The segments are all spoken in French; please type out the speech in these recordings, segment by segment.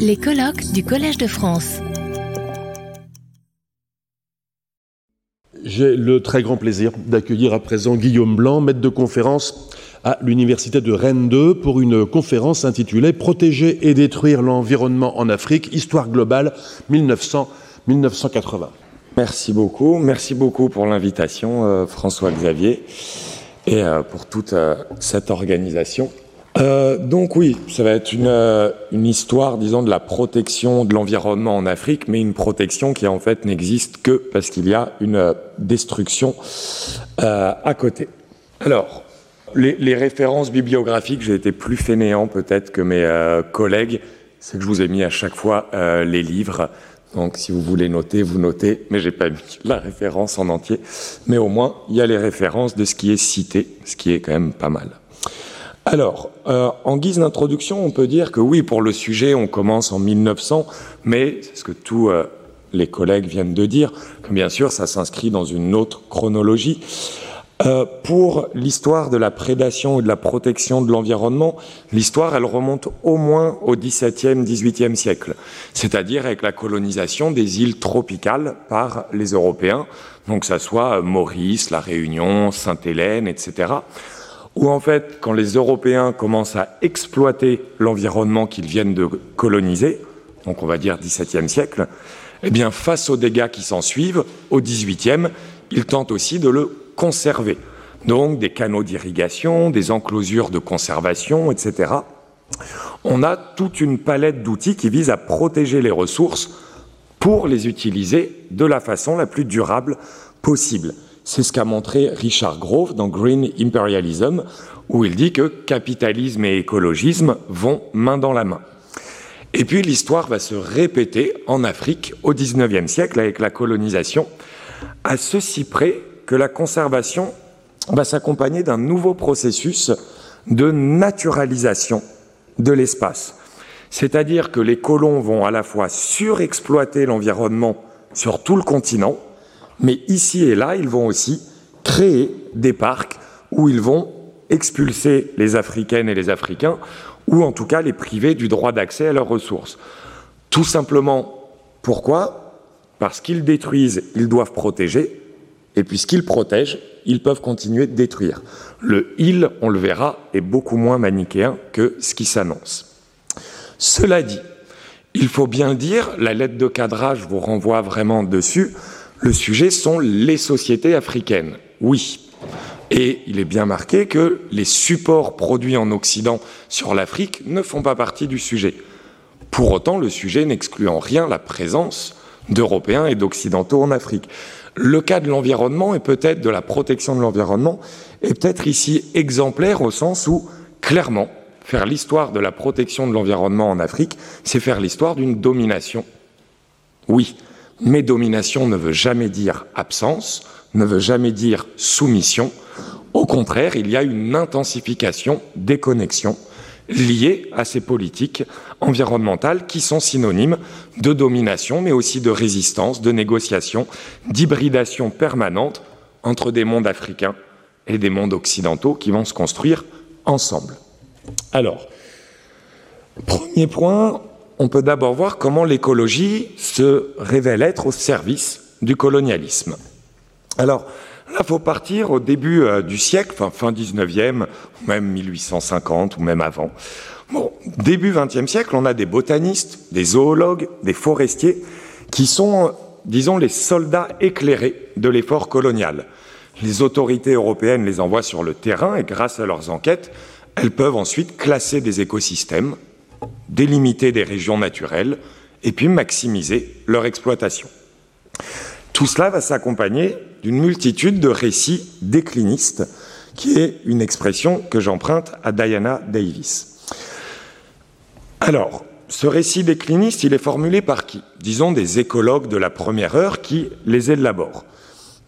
Les colloques du Collège de France. J'ai le très grand plaisir d'accueillir à présent Guillaume Blanc, maître de conférence à l'Université de Rennes 2 pour une conférence intitulée Protéger et détruire l'environnement en Afrique, histoire globale 1900-1980. Merci beaucoup. Merci beaucoup pour l'invitation, euh, François-Xavier, et euh, pour toute euh, cette organisation. Donc oui, ça va être une, une, histoire, disons, de la protection de l'environnement en Afrique, mais une protection qui en fait n'existe que parce qu'il y a une destruction à côté. Alors, les, les, références bibliographiques, j'ai été plus fainéant peut-être que mes collègues, c'est que je vous ai mis à chaque fois les livres donc si vous voulez noter, vous notez, mais j'ai pas mis la référence en entier. Mais au moins, il y a les références de ce qui est cité, ce qui est quand même pas mal. Alors, euh, en guise d'introduction, on peut dire que oui, pour le sujet, on commence en 1900, mais c'est ce que tous euh, les collègues viennent de dire, bien sûr, ça s'inscrit dans une autre chronologie. Euh, pour l'histoire de la prédation et de la protection de l'environnement, l'histoire, elle remonte au moins au XVIIe, XVIIIe siècle, c'est-à-dire avec la colonisation des îles tropicales par les Européens, donc que ça soit Maurice, la Réunion, Sainte-Hélène, etc. Où en fait, quand les Européens commencent à exploiter l'environnement qu'ils viennent de coloniser, donc on va dire XVIIe siècle, eh bien face aux dégâts qui s'en suivent, au XVIIIe, ils tentent aussi de le conserver. Donc des canaux d'irrigation, des enclosures de conservation, etc. On a toute une palette d'outils qui visent à protéger les ressources pour les utiliser de la façon la plus durable possible. C'est ce qu'a montré Richard Grove dans Green Imperialism, où il dit que capitalisme et écologisme vont main dans la main. Et puis l'histoire va se répéter en Afrique au XIXe siècle avec la colonisation, à ceci près que la conservation va s'accompagner d'un nouveau processus de naturalisation de l'espace. C'est-à-dire que les colons vont à la fois surexploiter l'environnement sur tout le continent, mais ici et là, ils vont aussi créer des parcs où ils vont expulser les Africaines et les Africains, ou en tout cas les priver du droit d'accès à leurs ressources. Tout simplement, pourquoi? Parce qu'ils détruisent, ils doivent protéger, et puisqu'ils protègent, ils peuvent continuer de détruire. Le il, on le verra, est beaucoup moins manichéen que ce qui s'annonce. Cela dit, il faut bien dire, la lettre de cadrage vous renvoie vraiment dessus, le sujet sont les sociétés africaines. Oui. Et il est bien marqué que les supports produits en Occident sur l'Afrique ne font pas partie du sujet. Pour autant, le sujet n'exclut en rien la présence d'Européens et d'Occidentaux en Afrique. Le cas de l'environnement et peut-être de la protection de l'environnement est peut-être ici exemplaire au sens où, clairement, faire l'histoire de la protection de l'environnement en Afrique, c'est faire l'histoire d'une domination. Oui, mais domination ne veut jamais dire absence, ne veut jamais dire soumission. Au contraire, il y a une intensification des connexions liées à ces politiques environnementales qui sont synonymes de domination, mais aussi de résistance, de négociation, d'hybridation permanente entre des mondes africains et des mondes occidentaux qui vont se construire ensemble. Alors, premier point, on peut d'abord voir comment l'écologie se révèle être au service du colonialisme. Alors, Là, il faut partir au début euh, du siècle, enfin, fin 19e, même 1850, ou même avant. Bon, début 20e siècle, on a des botanistes, des zoologues, des forestiers, qui sont, disons, les soldats éclairés de l'effort colonial. Les autorités européennes les envoient sur le terrain et grâce à leurs enquêtes, elles peuvent ensuite classer des écosystèmes, délimiter des régions naturelles et puis maximiser leur exploitation. Tout cela va s'accompagner d'une multitude de récits déclinistes, qui est une expression que j'emprunte à Diana Davis. Alors, ce récit décliniste, il est formulé par qui? Disons des écologues de la première heure qui les élaborent,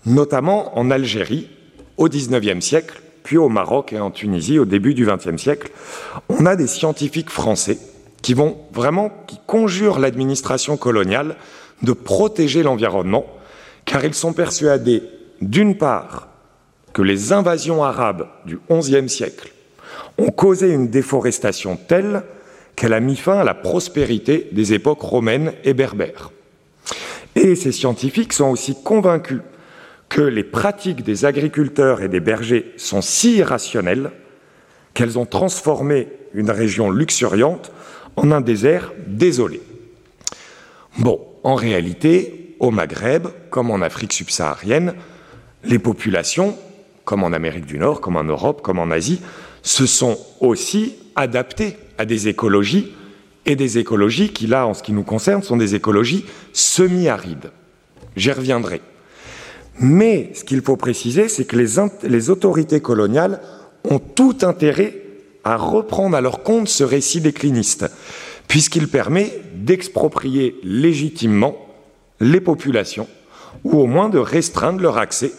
notamment en Algérie au XIXe siècle, puis au Maroc et en Tunisie au début du XXe siècle. On a des scientifiques français qui vont vraiment, qui conjurent l'administration coloniale de protéger l'environnement car ils sont persuadés, d'une part, que les invasions arabes du XIe siècle ont causé une déforestation telle qu'elle a mis fin à la prospérité des époques romaines et berbères. Et ces scientifiques sont aussi convaincus que les pratiques des agriculteurs et des bergers sont si irrationnelles qu'elles ont transformé une région luxuriante en un désert désolé. Bon, en réalité, au Maghreb, comme en Afrique subsaharienne, les populations, comme en Amérique du Nord, comme en Europe, comme en Asie, se sont aussi adaptées à des écologies et des écologies qui, là, en ce qui nous concerne, sont des écologies semi-arides. J'y reviendrai. Mais ce qu'il faut préciser, c'est que les, autorités coloniales ont tout intérêt à reprendre à leur compte ce récit décliniste, puisqu'il permet d'exproprier légitimement les populations, ou au moins de restreindre leur accès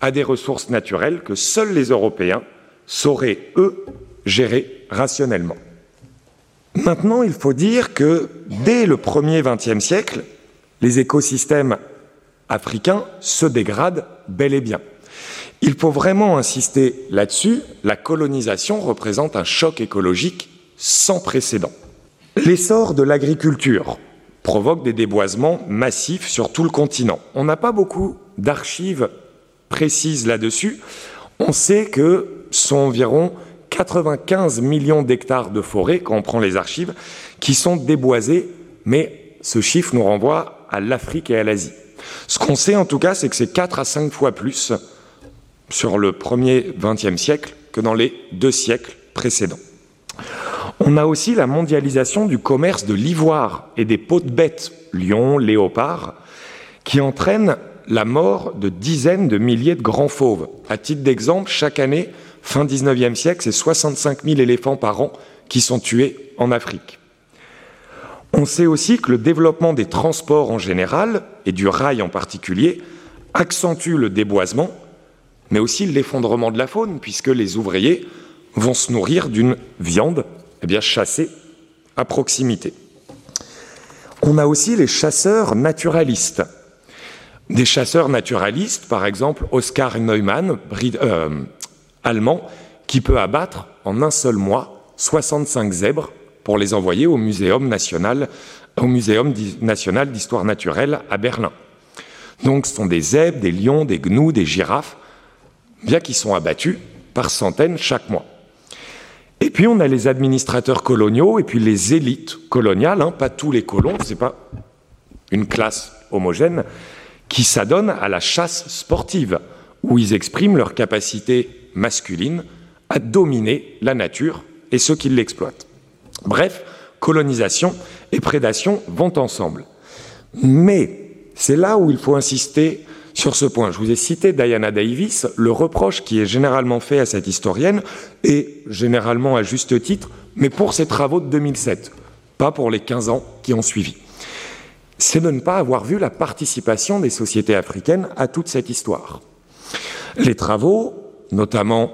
à des ressources naturelles que seuls les Européens sauraient, eux, gérer rationnellement. Maintenant, il faut dire que dès le premier XXe siècle, les écosystèmes africains se dégradent bel et bien. Il faut vraiment insister là-dessus, la colonisation représente un choc écologique sans précédent. L'essor de l'agriculture provoque des déboisements massifs sur tout le continent. On n'a pas beaucoup d'archives précises là-dessus. On sait que sont environ 95 millions d'hectares de forêt, quand on prend les archives, qui sont déboisés, mais ce chiffre nous renvoie à l'Afrique et à l'Asie. Ce qu'on sait en tout cas, c'est que c'est 4 à 5 fois plus sur le premier XXe siècle que dans les deux siècles précédents. On a aussi la mondialisation du commerce de l'ivoire et des peaux de bêtes, lions, léopards, qui entraîne la mort de dizaines de milliers de grands fauves. À titre d'exemple, chaque année, fin XIXe siècle, c'est 65 000 éléphants par an qui sont tués en Afrique. On sait aussi que le développement des transports en général, et du rail en particulier, accentue le déboisement, mais aussi l'effondrement de la faune, puisque les ouvriers vont se nourrir d'une viande eh bien, chassée à proximité. On a aussi les chasseurs naturalistes. Des chasseurs naturalistes, par exemple Oscar Neumann, euh, allemand, qui peut abattre en un seul mois 65 zèbres pour les envoyer au Muséum national, d'histoire naturelle à Berlin. Donc ce sont des zèbres, des lions, des gnous, des girafes, bien qui sont abattus par centaines chaque mois. Et puis on a les administrateurs coloniaux et puis les élites coloniales, hein, pas tous les colons, c'est pas une classe homogène, qui s'adonnent à la chasse sportive, où ils expriment leur capacité masculine à dominer la nature et ceux qui l'exploitent. Bref, colonisation et prédation vont ensemble. Mais c'est là où il faut insister sur ce point. Je vous ai cité Diana Davis, le reproche qui est généralement fait à cette historienne, et généralement à juste titre, mais pour ses travaux de 2007, pas pour les 15 ans qui ont suivi. C'est de ne pas avoir vu la participation des sociétés africaines à toute cette histoire. Les travaux, notamment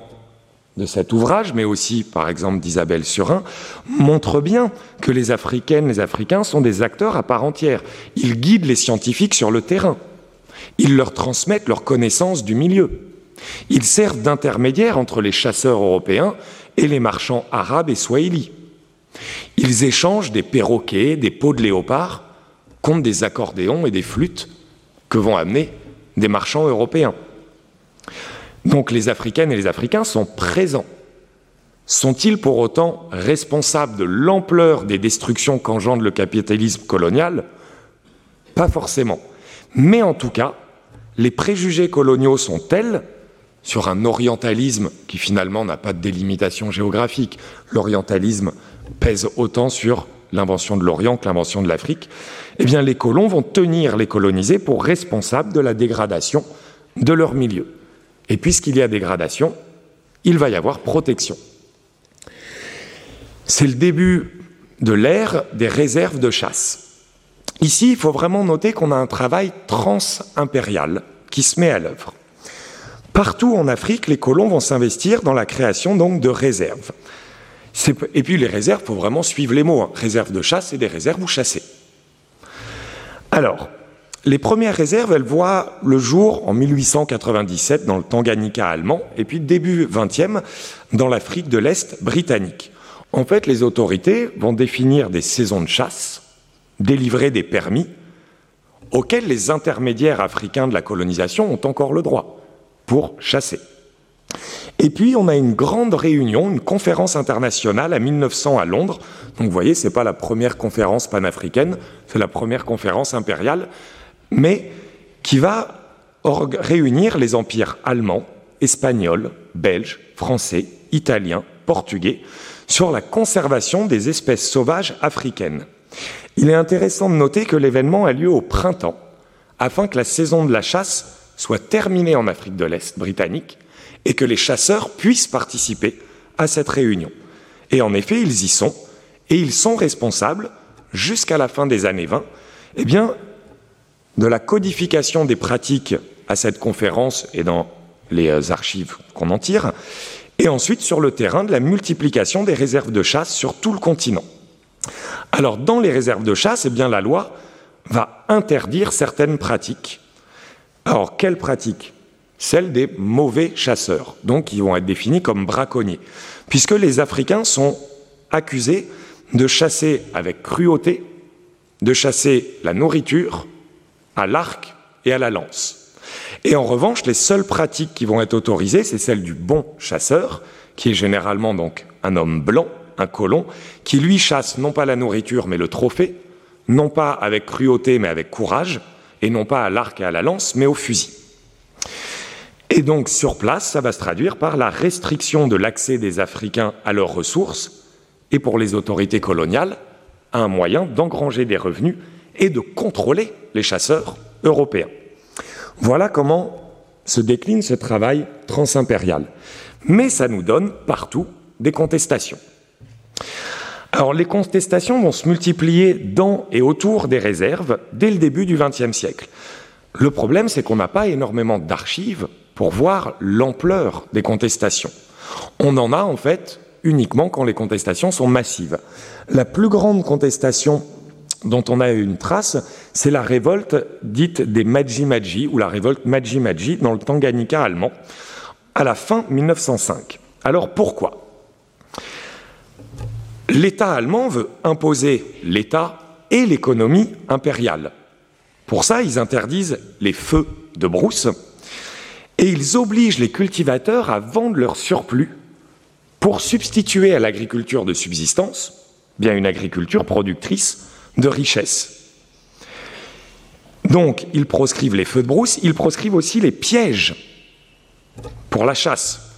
de cet ouvrage, mais aussi par exemple d'Isabelle Surin, montrent bien que les Africaines, les Africains sont des acteurs à part entière. Ils guident les scientifiques sur le terrain. Ils leur transmettent leur connaissance du milieu. Ils servent d'intermédiaires entre les chasseurs européens et les marchands arabes et swahili. Ils échangent des perroquets, des peaux de léopard contre des accordéons et des flûtes que vont amener des marchands européens. Donc les Africaines et les Africains sont présents. Sont-ils pour autant responsables de l'ampleur des destructions qu'engendre le capitalisme colonial? Pas forcément. Mais en tout cas, les préjugés coloniaux sont tels sur un orientalisme qui finalement n'a pas de délimitation géographique. L'orientalisme pèse autant sur l'invention de l'Orient que l'invention de l'Afrique. Eh bien, les colons vont tenir les colonisés pour responsables de la dégradation de leur milieu. Et puisqu'il y a dégradation, il va y avoir protection. C'est le début de l'ère des réserves de chasse. Ici, il faut vraiment noter qu'on a un travail transimpérial qui se met à l'œuvre. Partout en Afrique, les colons vont s'investir dans la création donc de réserves. Et puis les réserves, il faut vraiment suivre les mots. Hein. Réserves de chasse et des réserves où chasser. Alors, les premières réserves, elles voient le jour en 1897 dans le Tanganyika allemand et puis début 20e dans l'Afrique de l'Est britannique. En fait, les autorités vont définir des saisons de chasse, délivrer des permis auxquels les intermédiaires africains de la colonisation ont encore le droit pour chasser. Et puis, on a une grande réunion, une conférence internationale à 1900 à Londres. Donc, vous voyez, ce n'est pas la première conférence panafricaine, c'est la première conférence impériale, mais qui va réunir les empires allemands, espagnols, belges, français, italiens, portugais, sur la conservation des espèces sauvages africaines. Il est intéressant de noter que l'événement a lieu au printemps, afin que la saison de la chasse soit terminée en Afrique de l'Est britannique et que les chasseurs puissent participer à cette réunion. Et en effet, ils y sont, et ils sont responsables, jusqu'à la fin des années 20, eh bien, de la codification des pratiques à cette conférence et dans les euh, archives qu'on en tire, et ensuite sur le terrain de la multiplication des réserves de chasse sur tout le continent. Alors, dans les réserves de chasse, eh bien, la loi va interdire certaines pratiques. Alors, quelles pratiques? Celles des mauvais chasseurs, donc qui vont être définis comme braconniers, puisque les Africains sont accusés de chasser avec cruauté, de chasser la nourriture à l'arc et à la lance. Et en revanche, les seules pratiques qui vont être autorisées, c'est celles du bon chasseur, qui est généralement donc un homme blanc, un colon, qui lui chasse non pas la nourriture mais le trophée, non pas avec cruauté mais avec courage, et non pas à l'arc et à la lance mais au fusil. Et donc sur place, ça va se traduire par la restriction de l'accès des Africains à leurs ressources, et pour les autorités coloniales, un moyen d'engranger des revenus et de contrôler les chasseurs européens. Voilà comment se décline ce travail transimpérial. Mais ça nous donne partout des contestations. Alors les contestations vont se multiplier dans et autour des réserves dès le début du XXe siècle. Le problème, c'est qu'on n'a pas énormément d'archives pour voir l'ampleur des contestations. On en a en fait uniquement quand les contestations sont massives. La plus grande contestation dont on a une trace, c'est la révolte dite des Maji-Maji, ou la révolte Maji-Maji dans le Tanganyika allemand, à la fin 1905. Alors pourquoi? l'État allemand veut imposer l'État et l'économie impériale. Pour ça, ils interdisent les feux de brousse et ils obligent les cultivateurs à vendre leur surplus pour substituer à l'agriculture de subsistance bien une agriculture productrice de richesses. Donc, ils proscrivent les feux de brousse, ils proscrivent aussi les pièges pour la chasse.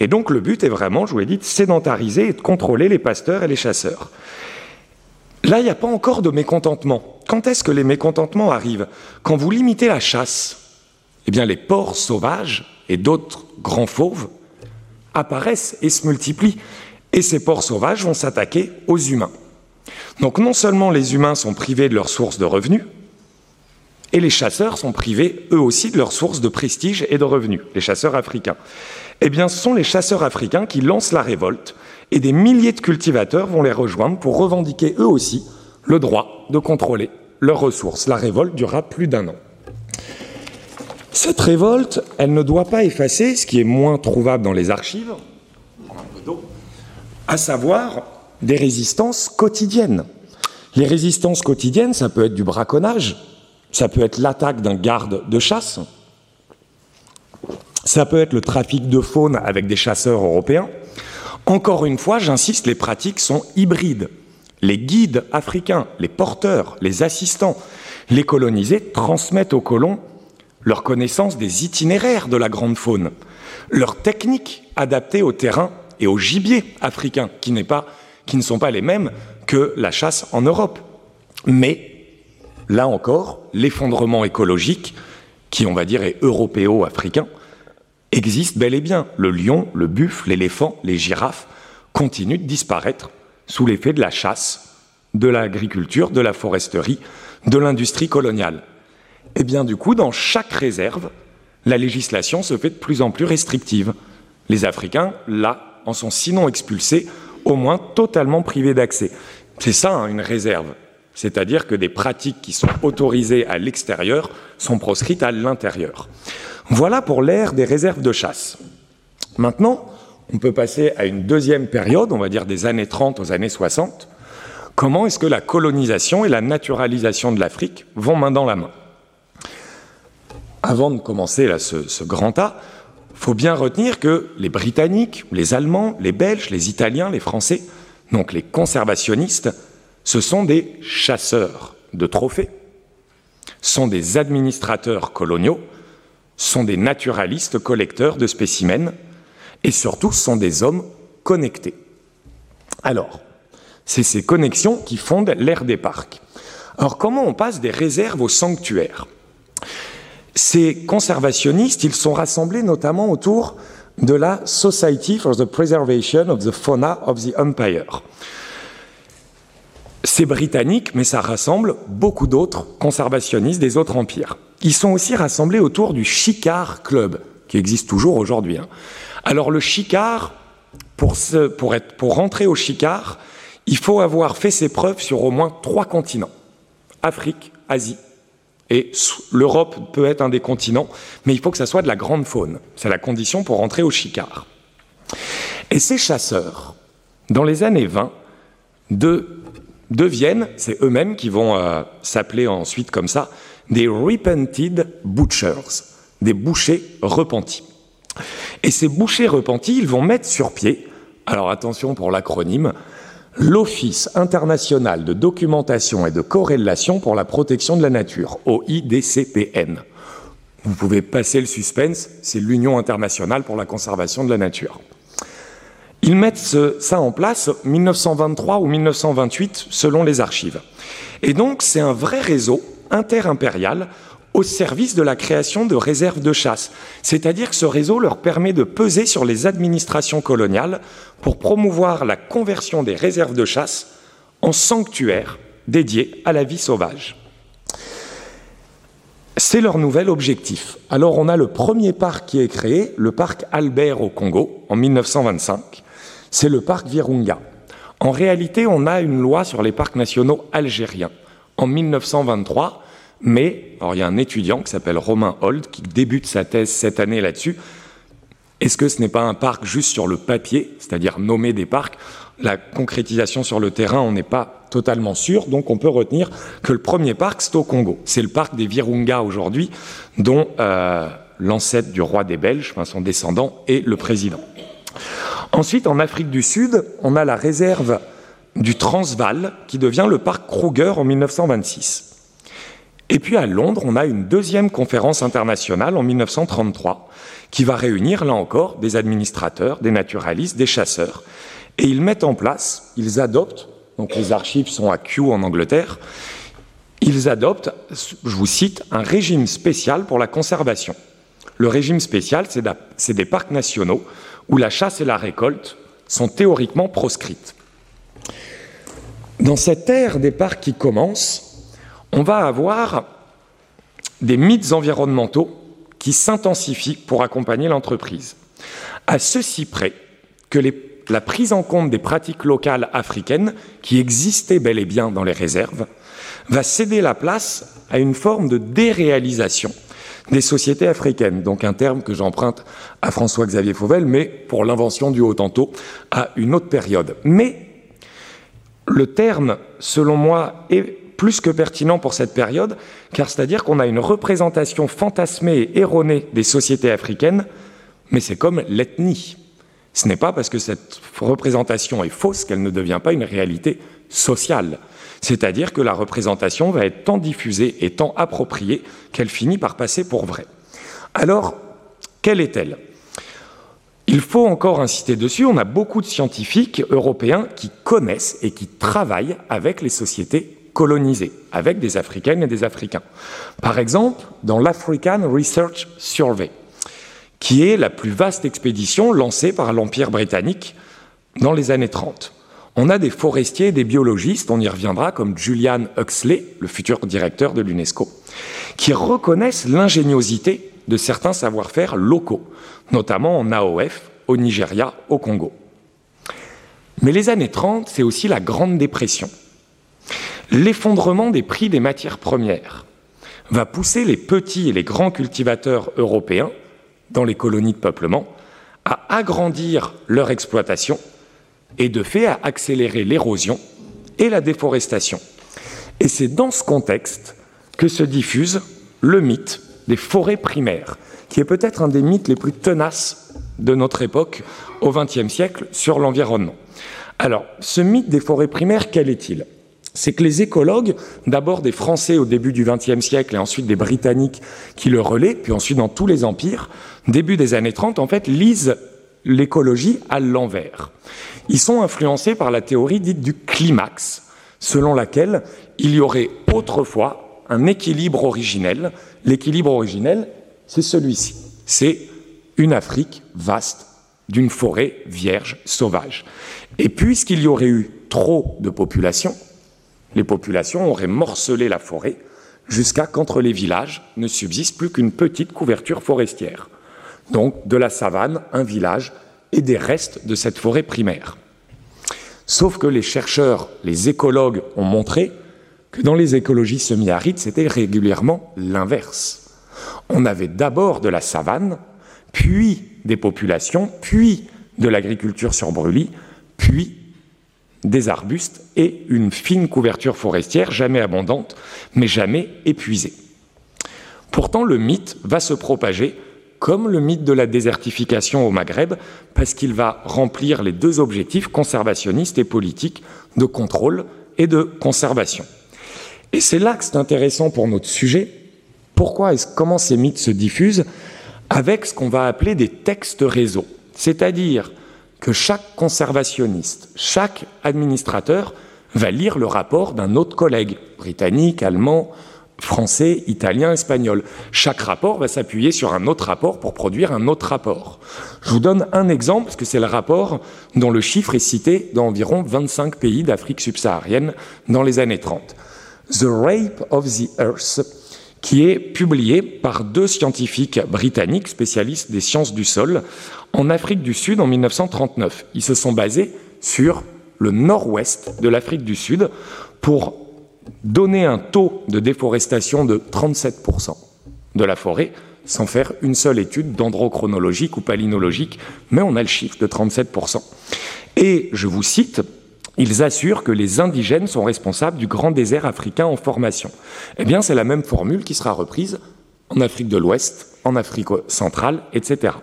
Et donc le but est vraiment, je vous l'ai dit, de sédentariser et de contrôler les pasteurs et les chasseurs. Là, il n'y a pas encore de mécontentement. Quand est-ce que les mécontentements arrivent? Quand vous limitez la chasse, eh bien les porcs sauvages et d'autres grands fauves apparaissent et se multiplient. Et ces porcs sauvages vont s'attaquer aux humains. Donc non seulement les humains sont privés de leurs sources de revenus, et les chasseurs sont privés eux aussi de leurs sources de prestige et de revenus, les chasseurs africains eh bien, ce sont les chasseurs africains qui lancent la révolte et des milliers de cultivateurs vont les rejoindre pour revendiquer eux aussi le droit de contrôler leurs ressources. La révolte durera plus d'un an. Cette révolte, elle ne doit pas effacer ce qui est moins trouvable dans les archives, à savoir des résistances quotidiennes. Les résistances quotidiennes, ça peut être du braconnage, ça peut être l'attaque d'un garde de chasse, ça peut être le trafic de faune avec des chasseurs européens. Encore une fois, j'insiste, les pratiques sont hybrides. Les guides africains, les porteurs, les assistants, les colonisés transmettent aux colons leur connaissance des itinéraires de la grande faune, leurs techniques adaptées au terrain et au gibier africain, qui, pas, qui ne sont pas les mêmes que la chasse en Europe. Mais, là encore, l'effondrement écologique, qui on va dire est européo-africain, existe bel et bien. Le lion, le buffle, l'éléphant, les girafes continuent de disparaître sous l'effet de la chasse, de l'agriculture, de la foresterie, de l'industrie coloniale. Et eh bien du coup, dans chaque réserve, la législation se fait de plus en plus restrictive. Les Africains, là, en sont sinon expulsés, au moins totalement privés d'accès. C'est ça, hein, une réserve. C'est-à-dire que des pratiques qui sont autorisées à l'extérieur sont proscrites à l'intérieur. Voilà pour l'ère des réserves de chasse. Maintenant, on peut passer à une deuxième période, on va dire des années 30 aux années 60. Comment est-ce que la colonisation et la naturalisation de l'Afrique vont main dans la main? Avant de commencer là, ce, grand A, faut bien retenir que les Britanniques, les Allemands, les Belges, les Italiens, les Français, donc les conservationnistes, ce sont des chasseurs de trophées, sont des administrateurs coloniaux, sont des naturalistes collecteurs de spécimens, et surtout sont des hommes connectés. Alors, c'est ces connexions qui fondent l'ère des parcs. Alors comment on passe des réserves aux sanctuaires? Ces conservationnistes, ils sont rassemblés notamment autour de la Society for the Preservation of the Fauna of the Empire. C'est britannique, mais ça rassemble beaucoup d'autres conservationnistes des autres empires. Ils sont aussi rassemblés autour du Chicard Club, qui existe toujours aujourd'hui. Hein. Alors le Chicard, pour, pour, être, pour rentrer au Chicard, il faut avoir fait ses preuves sur au moins trois continents. Afrique, Asie et l'Europe peut être un des continents, mais il faut que ça soit de la grande faune. C'est la condition pour rentrer au Chicard. Et ces chasseurs, dans les années 20, de, deviennent, c'est eux-mêmes qui vont euh, s'appeler ensuite comme ça, des repented butchers, des bouchers repentis. Et ces bouchers repentis, ils vont mettre sur pied, alors attention pour l'acronyme, l'Office international de documentation et de corrélation pour la protection de la nature, OIDCPN. Vous pouvez passer le suspense, c'est l'Union internationale pour la conservation de la nature. Ils mettent ça en place 1923 ou 1928 selon les archives. Et donc c'est un vrai réseau interimpérial au service de la création de réserves de chasse. C'est-à-dire que ce réseau leur permet de peser sur les administrations coloniales pour promouvoir la conversion des réserves de chasse en sanctuaires dédiés à la vie sauvage. C'est leur nouvel objectif. Alors on a le premier parc qui est créé, le parc Albert au Congo, en 1925. C'est le parc Virunga. En réalité, on a une loi sur les parcs nationaux algériens en 1923 mais, alors il y a un étudiant qui s'appelle Romain Holt qui débute sa thèse cette année là-dessus. Est-ce que ce n'est pas un parc juste sur le papier, c'est-à-dire nommer des parcs? La concrétisation sur le terrain, on n'est pas totalement sûr, donc on peut retenir que le premier parc, c'est au Congo. C'est le parc des Virunga aujourd'hui, dont euh, l'ancêtre du roi des Belges, son descendant, est le président. Ensuite, en Afrique du Sud, on a la réserve du Transvaal, qui devient le parc Kruger en 1926. Et puis à Londres, on a une deuxième conférence internationale en 1933 qui va réunir, là encore, des administrateurs, des naturalistes, des chasseurs. Et ils mettent en place, ils adoptent, donc les archives sont à Kew en Angleterre, ils adoptent, je vous cite, un régime spécial pour la conservation. Le régime spécial, c'est des parcs nationaux où la chasse et la récolte sont théoriquement proscrites. Dans cette ère des parcs qui commence, on va avoir des mythes environnementaux qui s'intensifient pour accompagner l'entreprise. À ceci près que la prise en compte des pratiques locales africaines, qui existaient bel et bien dans les réserves, va céder la place à une forme de déréalisation des sociétés africaines, donc un terme que j'emprunte à François-Xavier Fauvel, mais pour l'invention du haut tantôt à une autre période. Mais le terme, selon moi, est plus que pertinent pour cette période, car c'est-à-dire qu'on a une représentation fantasmée et erronée des sociétés africaines, mais c'est comme l'ethnie. Ce n'est pas parce que cette représentation est fausse qu'elle ne devient pas une réalité sociale. C'est-à-dire que la représentation va être tant diffusée et tant appropriée qu'elle finit par passer pour vraie. Alors, quelle est-elle? Il faut encore insister dessus, on a beaucoup de scientifiques européens qui connaissent et qui travaillent avec les sociétés colonisés, avec des Africaines et des Africains. Par exemple, dans l'African Research Survey, qui est la plus vaste expédition lancée par l'Empire britannique dans les années 30. On a des forestiers des biologistes, on y reviendra, comme Julian Huxley, le futur directeur de l'UNESCO, qui reconnaissent l'ingéniosité de certains savoir-faire locaux, notamment en AOF, au Nigeria, au Congo. Mais les années 30, c'est aussi la Grande Dépression. L'effondrement des prix des matières premières va pousser les petits et les grands cultivateurs européens dans les colonies de peuplement à agrandir leur exploitation et de fait à accélérer l'érosion et la déforestation. Et c'est dans ce contexte que se diffuse le mythe des forêts primaires, qui est peut-être un des mythes les plus tenaces de notre époque au XXe siècle sur l'environnement. Alors, ce mythe des forêts primaires, quel est-il? C'est que les écologues, d'abord des Français au début du XXe siècle et ensuite des Britanniques qui le relaient, puis ensuite dans tous les empires, début des années 30, en fait, lisent l'écologie à l'envers. Ils sont influencés par la théorie dite du climax, selon laquelle il y aurait autrefois un équilibre originel. L'équilibre originel, c'est celui-ci. C'est une Afrique vaste, d'une forêt vierge, sauvage. Et puisqu'il y aurait eu trop de populations, les populations auraient morcelé la forêt jusqu'à qu'entre les villages ne subsiste plus qu'une petite couverture forestière. Donc de la savane, un village et des restes de cette forêt primaire. Sauf que les chercheurs, les écologues ont montré que dans les écologies semi-arides, c'était régulièrement l'inverse. On avait d'abord de la savane, puis des populations, puis de l'agriculture sur brûlis, puis des arbustes et une fine couverture forestière jamais abondante, mais jamais épuisée. Pourtant, le mythe va se propager comme le mythe de la désertification au Maghreb, parce qu'il va remplir les deux objectifs conservationnistes et politiques de contrôle et de conservation. Et c'est là que c'est intéressant pour notre sujet. Pourquoi et comment ces mythes se diffusent avec ce qu'on va appeler des textes réseaux, c'est-à-dire que chaque conservationniste, chaque administrateur va lire le rapport d'un autre collègue, britannique, allemand, français, italien, espagnol. Chaque rapport va s'appuyer sur un autre rapport pour produire un autre rapport. Je vous donne un exemple, parce que c'est le rapport dont le chiffre est cité dans environ 25 pays d'Afrique subsaharienne dans les années 30. The Rape of the Earth, qui est publié par deux scientifiques britanniques spécialistes des sciences du sol en Afrique du Sud en 1939. Ils se sont basés sur le nord-ouest de l'Afrique du Sud pour donner un taux de déforestation de 37% de la forêt sans faire une seule étude dendrochronologique ou palynologique, mais on a le chiffre de 37%. Et je vous cite, ils assurent que les indigènes sont responsables du grand désert africain en formation. Eh bien, c'est la même formule qui sera reprise en Afrique de l'Ouest, en Afrique centrale, etc.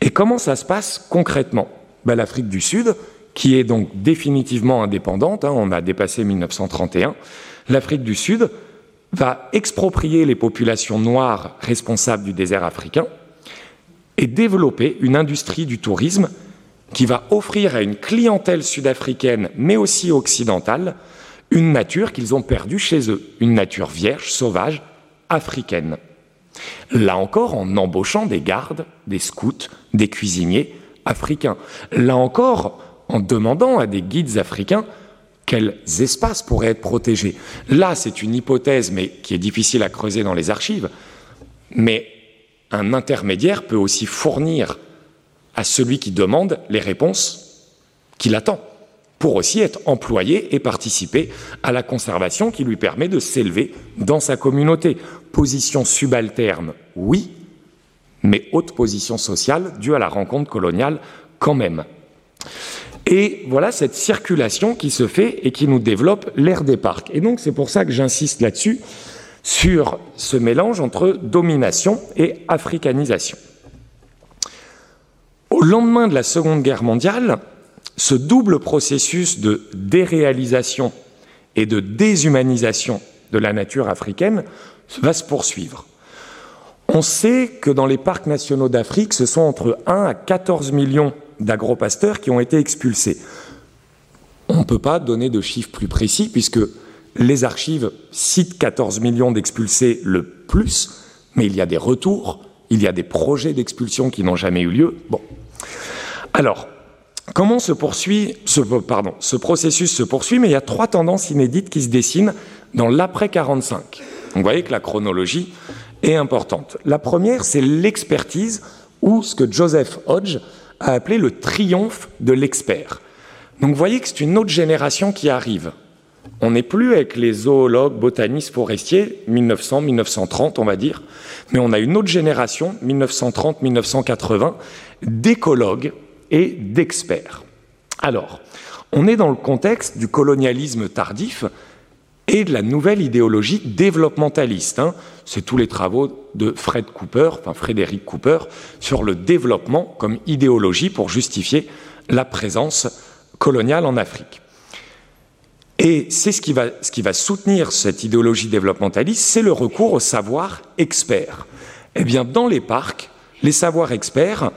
Et comment ça se passe concrètement? Ben, L'Afrique du Sud, qui est donc définitivement indépendante, hein, on a dépassé 1931, l'Afrique du Sud va exproprier les populations noires responsables du désert africain et développer une industrie du tourisme qui va offrir à une clientèle sud-africaine, mais aussi occidentale, une nature qu'ils ont perdue chez eux, une nature vierge, sauvage, africaine. Là encore, en embauchant des gardes, des scouts, des cuisiniers africains. Là encore, en demandant à des guides africains quels espaces pourraient être protégés. Là, c'est une hypothèse, mais qui est difficile à creuser dans les archives. Mais un intermédiaire peut aussi fournir à celui qui demande les réponses qu'il attend, pour aussi être employé et participer à la conservation qui lui permet de s'élever dans sa communauté. Position subalterne, oui, mais haute position sociale due à la rencontre coloniale quand même. Et voilà cette circulation qui se fait et qui nous développe l'ère des parcs. Et donc c'est pour ça que j'insiste là-dessus, sur ce mélange entre domination et africanisation. Au lendemain de la Seconde Guerre mondiale, ce double processus de déréalisation et de déshumanisation de la nature africaine va se poursuivre. On sait que dans les parcs nationaux d'Afrique, ce sont entre 1 à 14 millions d'agropasteurs qui ont été expulsés. On ne peut pas donner de chiffres plus précis puisque les archives citent 14 millions d'expulsés le plus, mais il y a des retours, il y a des projets d'expulsion qui n'ont jamais eu lieu. Bon. Alors, comment se poursuit ce, pardon, ce processus se poursuit, mais il y a trois tendances inédites qui se dessinent dans l'après 45. vous voyez que la chronologie est importante. La première, c'est l'expertise ou ce que Joseph Hodge a appelé le triomphe de l'expert. Donc vous voyez que c'est une autre génération qui arrive. On n'est plus avec les zoologues, botanistes, forestiers, 1900-1930 on va dire, mais on a une autre génération, 1930-1980, d'écologues et d'experts. Alors, on est dans le contexte du colonialisme tardif et de la nouvelle idéologie développementaliste. Hein. C'est tous les travaux de Fred Cooper, enfin Frédéric Cooper, sur le développement comme idéologie pour justifier la présence coloniale en Afrique. Et c'est ce qui va, soutenir cette idéologie développementaliste, c'est le recours au savoir expert. Eh bien, dans les parcs, les savoirs experts,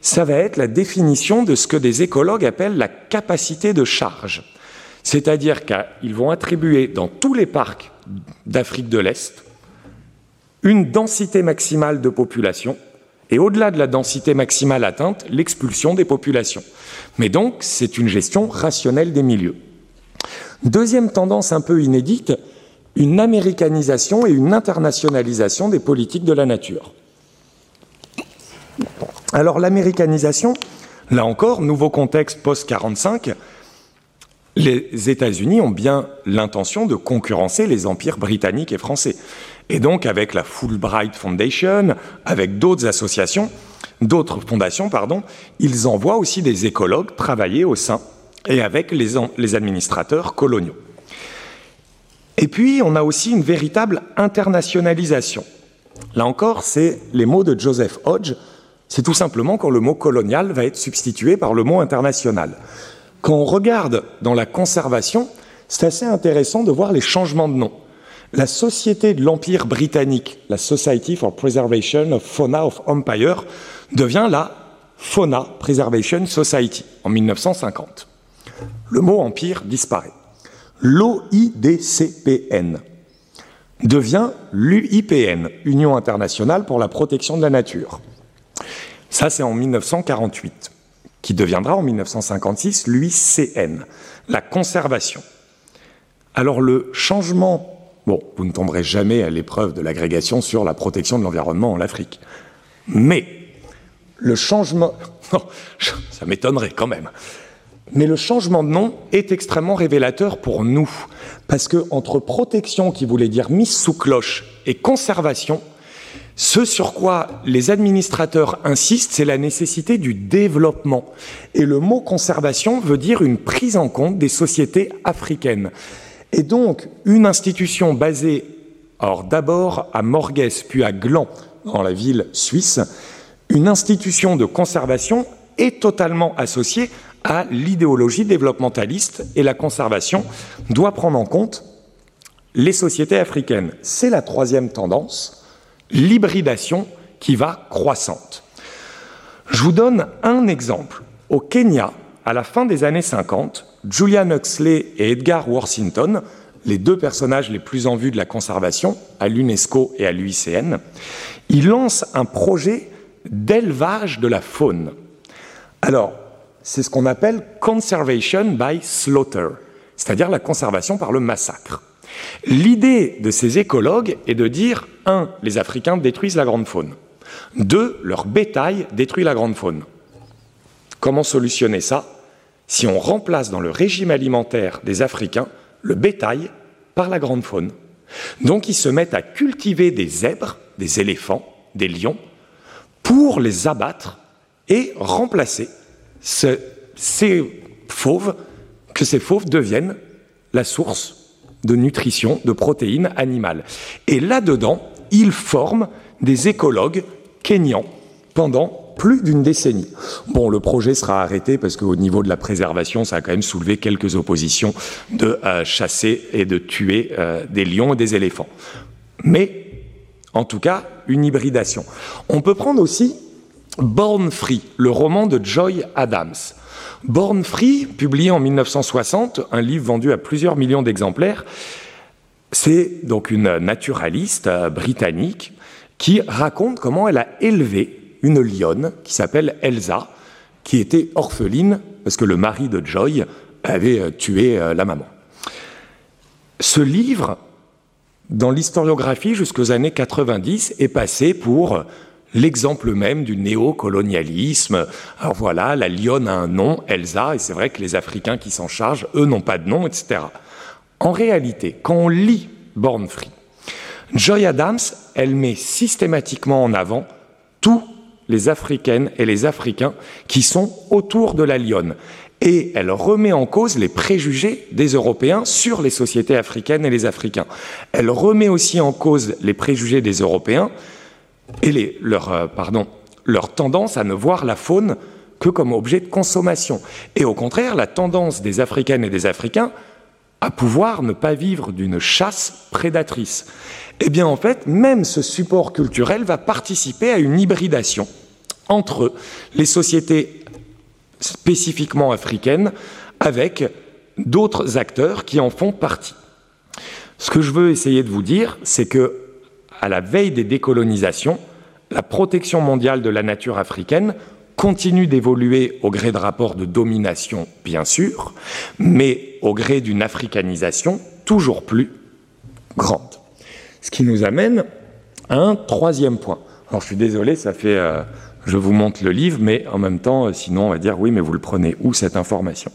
ça va être la définition de ce que des écologues appellent la capacité de charge. C'est-à-dire qu'ils vont attribuer dans tous les parcs d'Afrique de l'Est une densité maximale de population et au-delà de la densité maximale atteinte, l'expulsion des populations. Mais donc, c'est une gestion rationnelle des milieux. Deuxième tendance un peu inédite, une américanisation et une internationalisation des politiques de la nature. Alors l'américanisation, là encore, nouveau contexte post-45, les États-Unis ont bien l'intention de concurrencer les empires britanniques et français. Et donc avec la Fulbright Foundation, avec d'autres associations, d'autres fondations, pardon, ils envoient aussi des écologues travailler au sein et avec les, administrateurs coloniaux. Et puis, on a aussi une véritable internationalisation. Là encore, c'est les mots de Joseph Hodge, c'est tout simplement quand le mot colonial va être substitué par le mot international. Quand on regarde dans la conservation, c'est assez intéressant de voir les changements de nom. La Société de l'Empire britannique, la Society for Preservation of Fauna of Empire, devient la Fauna Preservation Society en 1950. Le mot empire disparaît. L'OIDCPN devient l'UIPN, Union internationale pour la protection de la nature. Ça, c'est en 1948, qui deviendra en 1956 l'UICN, la conservation. Alors le changement, bon, vous ne tomberez jamais à l'épreuve de l'agrégation sur la protection de l'environnement en Afrique, mais le changement, ça m'étonnerait quand même. Mais le changement de nom est extrêmement révélateur pour nous, parce que entre protection, qui voulait dire mise sous cloche, et conservation, ce sur quoi les administrateurs insistent, c'est la nécessité du développement. Et le mot conservation veut dire une prise en compte des sociétés africaines. Et donc, une institution basée, alors d'abord à Morges, puis à Gland, dans la ville suisse, une institution de conservation est totalement associée à l'idéologie développementaliste et la conservation doit prendre en compte les sociétés africaines. C'est la troisième tendance, l'hybridation qui va croissante. Je vous donne un exemple. Au Kenya, à la fin des années 50, Julian Huxley et Edgar Worthington, les deux personnages les plus en vue de la conservation, à l'UNESCO et à l'UICN, ils lancent un projet d'élevage de la faune. Alors, c'est ce qu'on appelle conservation by slaughter, c'est-à-dire la conservation par le massacre. L'idée de ces écologues est de dire, un, les Africains détruisent la grande faune. Deux, leur bétail détruit la grande faune. Comment solutionner ça si on remplace dans le régime alimentaire des Africains le bétail par la grande faune? Donc ils se mettent à cultiver des zèbres, des éléphants, des lions, pour les abattre et remplacer ces fauves, que ces fauves deviennent la source de nutrition, de protéines animales. Et là-dedans, ils forment des écologues kenyans pendant plus d'une décennie. Bon, le projet sera arrêté parce qu'au niveau de la préservation, ça a quand même soulevé quelques oppositions de euh, chasser et de tuer euh, des lions et des éléphants. Mais, en tout cas, une hybridation. On peut prendre aussi Born Free, le roman de Joy Adams. Born Free, publié en 1960, un livre vendu à plusieurs millions d'exemplaires, c'est donc une naturaliste euh, britannique qui raconte comment elle a élevé une lionne qui s'appelle Elsa, qui était orpheline parce que le mari de Joy avait euh, tué euh, la maman. Ce livre, dans l'historiographie jusqu'aux années 90, est passé pour l'exemple même du néocolonialisme. Alors voilà, la lionne a un nom, Elsa, et c'est vrai que les Africains qui s'en chargent, eux, n'ont pas de nom, etc. En réalité, quand on lit Born Free, Joy Adams, elle met systématiquement en avant tous les Africaines et les Africains qui sont autour de la lionne. Et elle remet en cause les préjugés des Européens sur les sociétés africaines et les Africains. Elle remet aussi en cause les préjugés des Européens et leur, euh, pardon, leur tendance à ne voir la faune que comme objet de consommation. Et au contraire, la tendance des Africaines et des Africains à pouvoir ne pas vivre d'une chasse prédatrice. Eh bien, en fait, même ce support culturel va participer à une hybridation entre les sociétés spécifiquement africaines avec d'autres acteurs qui en font partie. Ce que je veux essayer de vous dire, c'est que, à la veille des décolonisations, la protection mondiale de la nature africaine continue d'évoluer au gré de rapports de domination, bien sûr, mais au gré d'une africanisation toujours plus grande. Ce qui nous amène à un troisième point. Alors je suis désolé, ça fait... Euh, je vous montre le livre, mais en même temps, euh, sinon on va dire oui, mais vous le prenez où cette information?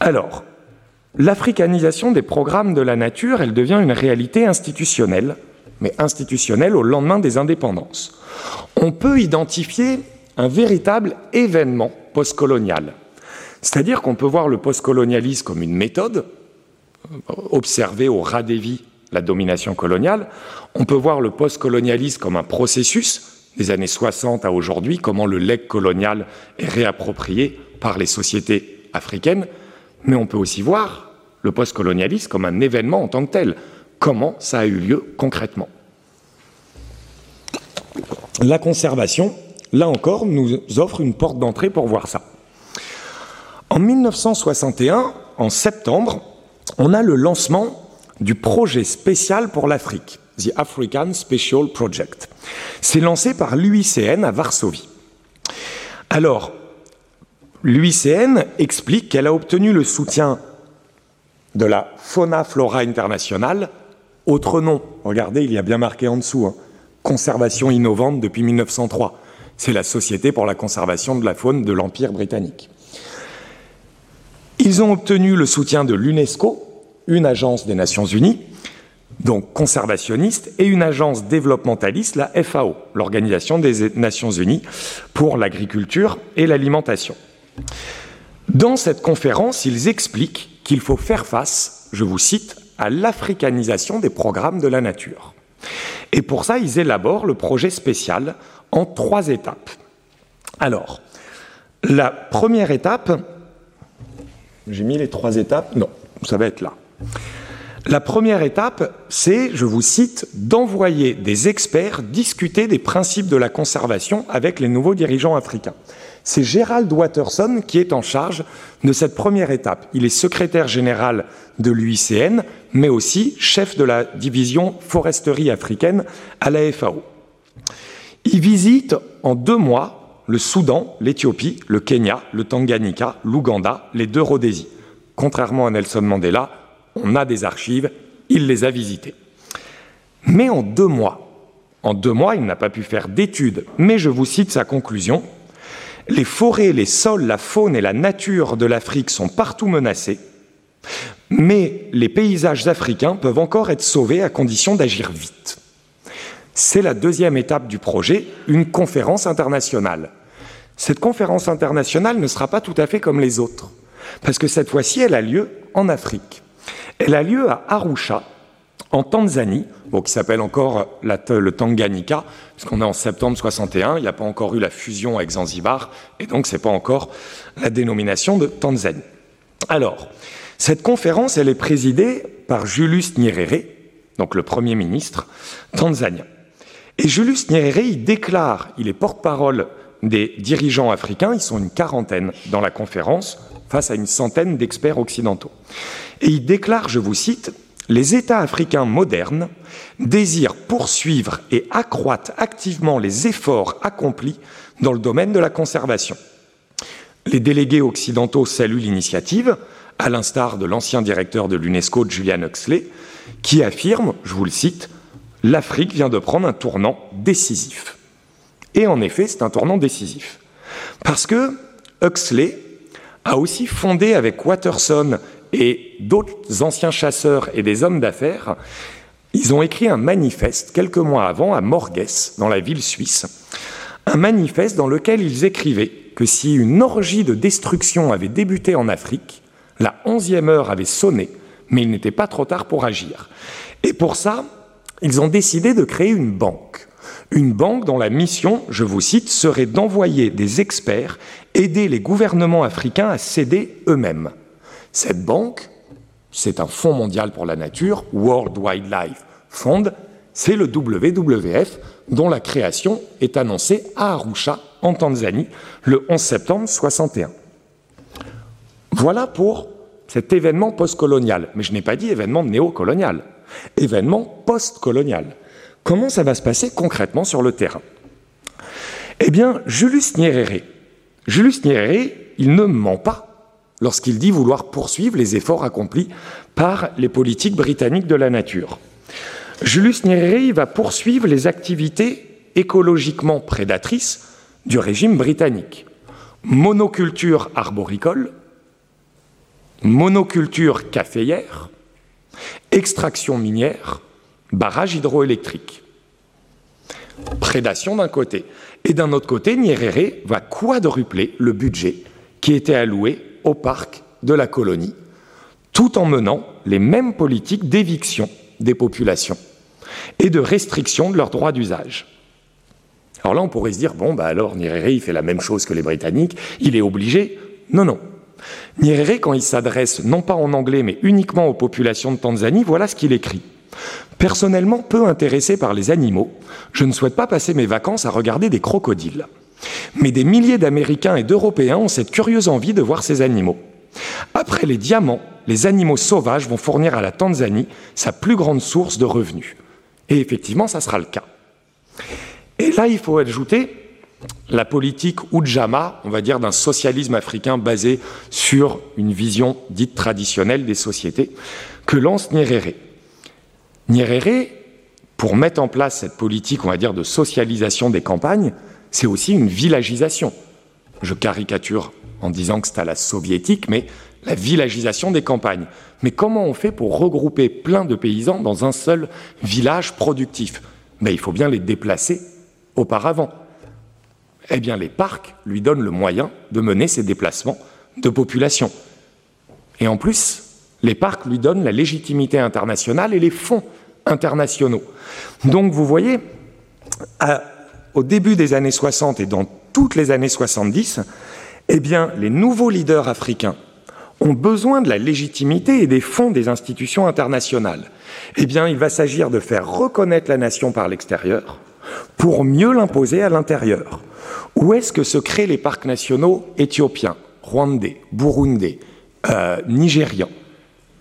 Alors, l'africanisation des programmes de la nature, elle devient une réalité institutionnelle, mais institutionnelle au lendemain des indépendances. On peut identifier un véritable événement postcolonial. C'est-à-dire qu'on peut voir le postcolonialisme comme une méthode, observée au ras des vies la domination coloniale, on peut voir le postcolonialisme comme un processus, des années 60 à aujourd'hui, comment le legs colonial est réapproprié par les sociétés africaines, mais on peut aussi voir le postcolonialisme comme un événement en tant que tel, comment ça a eu lieu concrètement. La conservation, là encore, nous offre une porte d'entrée pour voir ça. En 1961, en septembre, on a le lancement du projet spécial pour l'Afrique, The African Special Project. C'est lancé par l'UICN à Varsovie. Alors, l'UICN explique qu'elle a obtenu le soutien de la Fauna Flora Internationale, autre nom, regardez, il y a bien marqué en dessous, hein. conservation innovante depuis 1903 c'est la Société pour la conservation de la faune de l'Empire britannique. Ils ont obtenu le soutien de l'UNESCO, une agence des Nations Unies, donc conservationniste, et une agence développementaliste, la FAO, l'Organisation des Nations Unies pour l'agriculture et l'alimentation. Dans cette conférence, ils expliquent qu'il faut faire face, je vous cite, à l'africanisation des programmes de la nature. Et pour ça, ils élaborent le projet spécial en trois étapes. Alors, la première étape, j'ai mis les trois étapes, non, ça va être là. La première étape, c'est, je vous cite, d'envoyer des experts discuter des principes de la conservation avec les nouveaux dirigeants africains. C'est Gérald Watterson qui est en charge de cette première étape. Il est secrétaire général de l'UICN, mais aussi chef de la division foresterie africaine à la FAO. Il visite en deux mois le Soudan, l'Éthiopie, le Kenya, le Tanganyika, l'Ouganda, les deux Rhodésies. Contrairement à Nelson Mandela, on a des archives, il les a visitées. Mais en deux mois, en deux mois, il n'a pas pu faire d'études, mais je vous cite sa conclusion. Les forêts, les sols, la faune et la nature de l'Afrique sont partout menacés, mais les paysages africains peuvent encore être sauvés à condition d'agir vite. C'est la deuxième étape du projet, une conférence internationale. Cette conférence internationale ne sera pas tout à fait comme les autres, parce que cette fois-ci, elle a lieu en Afrique. Elle a lieu à Arusha, en Tanzanie, qui s'appelle encore le Tanganyika, puisqu'on est en septembre 61, il n'y a pas encore eu la fusion avec Zanzibar, et donc ce n'est pas encore la dénomination de Tanzanie. Alors, cette conférence, elle est présidée par Julius Nyerere, donc le Premier ministre tanzanien. Et Julius Nyerere, il déclare, il est porte-parole des dirigeants africains, ils sont une quarantaine dans la conférence, face à une centaine d'experts occidentaux. Et il déclare, je vous cite, les États africains modernes désirent poursuivre et accroître activement les efforts accomplis dans le domaine de la conservation. Les délégués occidentaux saluent l'initiative, à l'instar de l'ancien directeur de l'UNESCO, Julian Huxley, qui affirme, je vous le cite, l'Afrique vient de prendre un tournant décisif. Et en effet, c'est un tournant décisif. Parce que Huxley a aussi fondé avec Watterson et d'autres anciens chasseurs et des hommes d'affaires, ils ont écrit un manifeste quelques mois avant à Morges, dans la ville suisse, un manifeste dans lequel ils écrivaient que si une orgie de destruction avait débuté en Afrique, la onzième heure avait sonné, mais il n'était pas trop tard pour agir. Et pour ça, ils ont décidé de créer une banque. Une banque dont la mission, je vous cite, serait d'envoyer des experts aider les gouvernements africains à s'aider eux-mêmes. Cette banque, c'est un fonds mondial pour la nature, World Wildlife Fund, c'est le WWF, dont la création est annoncée à Arusha, en Tanzanie, le 11 septembre 61. Voilà pour cet événement postcolonial. Mais je n'ai pas dit événement néocolonial, événement postcolonial. Comment ça va se passer concrètement sur le terrain? Eh bien, Julius Nyerere, Julius Nyerere, il ne ment pas lorsqu'il dit vouloir poursuivre les efforts accomplis par les politiques britanniques de la nature. Julius Nyerere va poursuivre les activités écologiquement prédatrices du régime britannique. Monoculture arboricole, monoculture caféière, extraction minière, barrage hydroélectrique. Prédation d'un côté. Et d'un autre côté, Nyerere va quadrupler le budget qui était alloué au parc de la colonie, tout en menant les mêmes politiques d'éviction des populations et de restriction de leurs droits d'usage. Alors là, on pourrait se dire, bon, bah alors Nyerere, il fait la même chose que les Britanniques, il est obligé. Non, non. Nyerere, quand il s'adresse non pas en anglais, mais uniquement aux populations de Tanzanie, voilà ce qu'il écrit. Personnellement peu intéressé par les animaux, je ne souhaite pas passer mes vacances à regarder des crocodiles. Mais des milliers d'Américains et d'Européens ont cette curieuse envie de voir ces animaux. Après les diamants, les animaux sauvages vont fournir à la Tanzanie sa plus grande source de revenus. Et effectivement, ça sera le cas. Et là, il faut ajouter la politique Ujamaa, on va dire, d'un socialisme africain basé sur une vision dite traditionnelle des sociétés, que lance Nyerere. Nyerere, pour mettre en place cette politique, on va dire, de socialisation des campagnes, c'est aussi une villagisation. Je caricature en disant que c'est à la soviétique, mais la villagisation des campagnes. Mais comment on fait pour regrouper plein de paysans dans un seul village productif? Mais Il faut bien les déplacer auparavant. Eh bien, les parcs lui donnent le moyen de mener ces déplacements de population. Et en plus, les parcs lui donnent la légitimité internationale et les fonds internationaux. Donc vous voyez, au début des années 60 et dans toutes les années 70, eh bien, les nouveaux leaders africains ont besoin de la légitimité et des fonds des institutions internationales. Eh bien, il va s'agir de faire reconnaître la nation par l'extérieur pour mieux l'imposer à l'intérieur. Où est-ce que se créent les parcs nationaux éthiopiens, rwandais, burundais, euh, nigérians?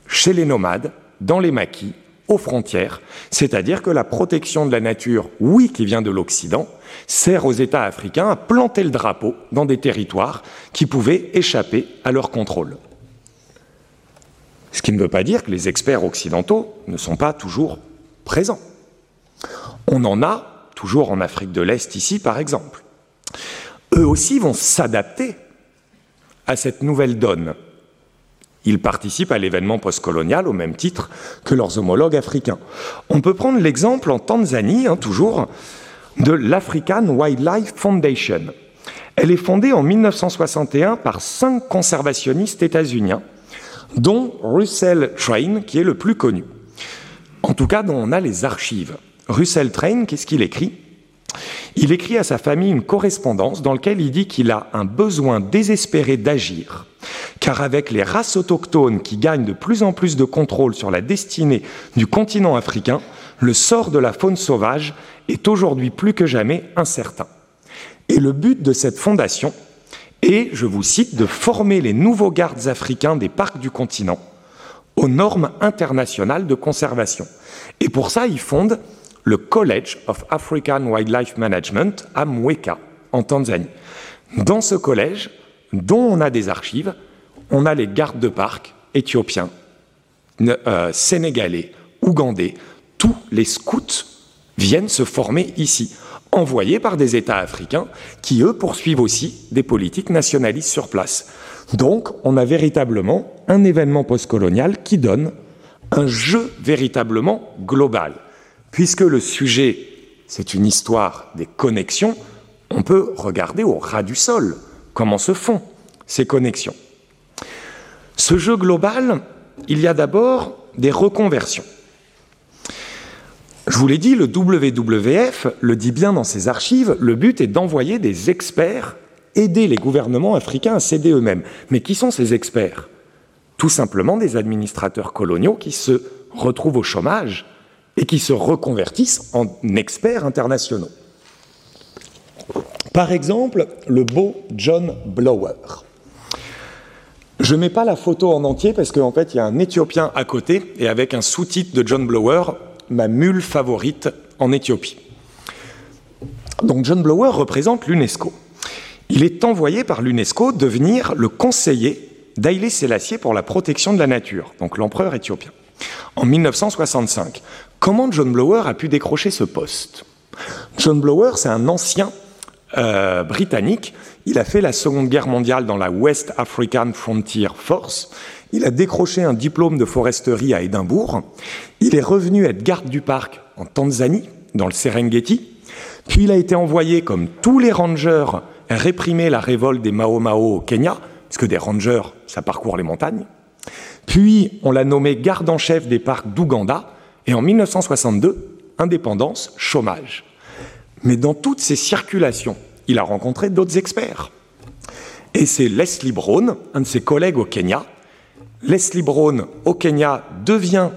Chez les nomades, dans les maquis, aux frontières, c'est-à-dire que la protection de la nature, oui, qui vient de l'Occident, sert aux États africains à planter le drapeau dans des territoires qui pouvaient échapper à leur contrôle. Ce qui ne veut pas dire que les experts occidentaux ne sont pas toujours présents. On en a toujours en Afrique de l'Est ici par exemple. Eux aussi vont s'adapter à cette nouvelle donne ils participent à l'événement postcolonial au même titre que leurs homologues africains. On peut prendre l'exemple en Tanzanie, hein, toujours, de l'African Wildlife Foundation. Elle est fondée en 1961 par cinq conservationnistes états-uniens, dont Russell Train, qui est le plus connu. En tout cas, dont on a les archives. Russell Train, qu'est-ce qu'il écrit? Il écrit à sa famille une correspondance dans laquelle il dit qu'il a un besoin désespéré d'agir car avec les races autochtones qui gagnent de plus en plus de contrôle sur la destinée du continent africain, le sort de la faune sauvage est aujourd'hui plus que jamais incertain. Et le but de cette fondation est, je vous cite, de former les nouveaux gardes africains des parcs du continent aux normes internationales de conservation. Et pour ça, ils fondent le College of African Wildlife Management à Mweka, en Tanzanie. Dans ce collège, dont on a des archives, on a les gardes de parc éthiopiens, euh, sénégalais, ougandais, tous les scouts viennent se former ici. envoyés par des États africains qui, eux, poursuivent aussi des politiques nationalistes sur place. Donc, on a véritablement un événement postcolonial qui donne un jeu véritablement global. Puisque le sujet, c'est une histoire des connexions, on peut regarder au ras du sol comment se font ces connexions. Ce jeu global, il y a d'abord des reconversions. Je vous l'ai dit, le WWF le dit bien dans ses archives, le but est d'envoyer des experts aider les gouvernements africains à s'aider eux-mêmes. Mais qui sont ces experts? Tout simplement des administrateurs coloniaux qui se retrouvent au chômage et qui se reconvertissent en experts internationaux. Par exemple, le beau John Blower. Je ne mets pas la photo en entier parce qu'en fait, il y a un Éthiopien à côté et avec un sous-titre de John Blower, ma mule favorite en Éthiopie. Donc John Blower représente l'UNESCO. Il est envoyé par l'UNESCO devenir le conseiller d'Haïlé Sélassié pour la protection de la nature, donc l'empereur éthiopien, en 1965. Comment John Blower a pu décrocher ce poste? John Blower, c'est un ancien euh, britannique. Il a fait la Seconde Guerre mondiale dans la West African Frontier Force. Il a décroché un diplôme de foresterie à Édimbourg. Il est revenu être garde du parc en Tanzanie, dans le Serengeti. Puis il a été envoyé, comme tous les rangers, réprimer la révolte des Mao Mao au Kenya, puisque des rangers, ça parcourt les montagnes. Puis on l'a nommé garde en chef des parcs d'Ouganda. Et en 1962, indépendance, chômage. Mais dans toutes ces circulations, il a rencontré d'autres experts. Et c'est Leslie Brown, un de ses collègues au Kenya. Leslie Brown, au Kenya, devient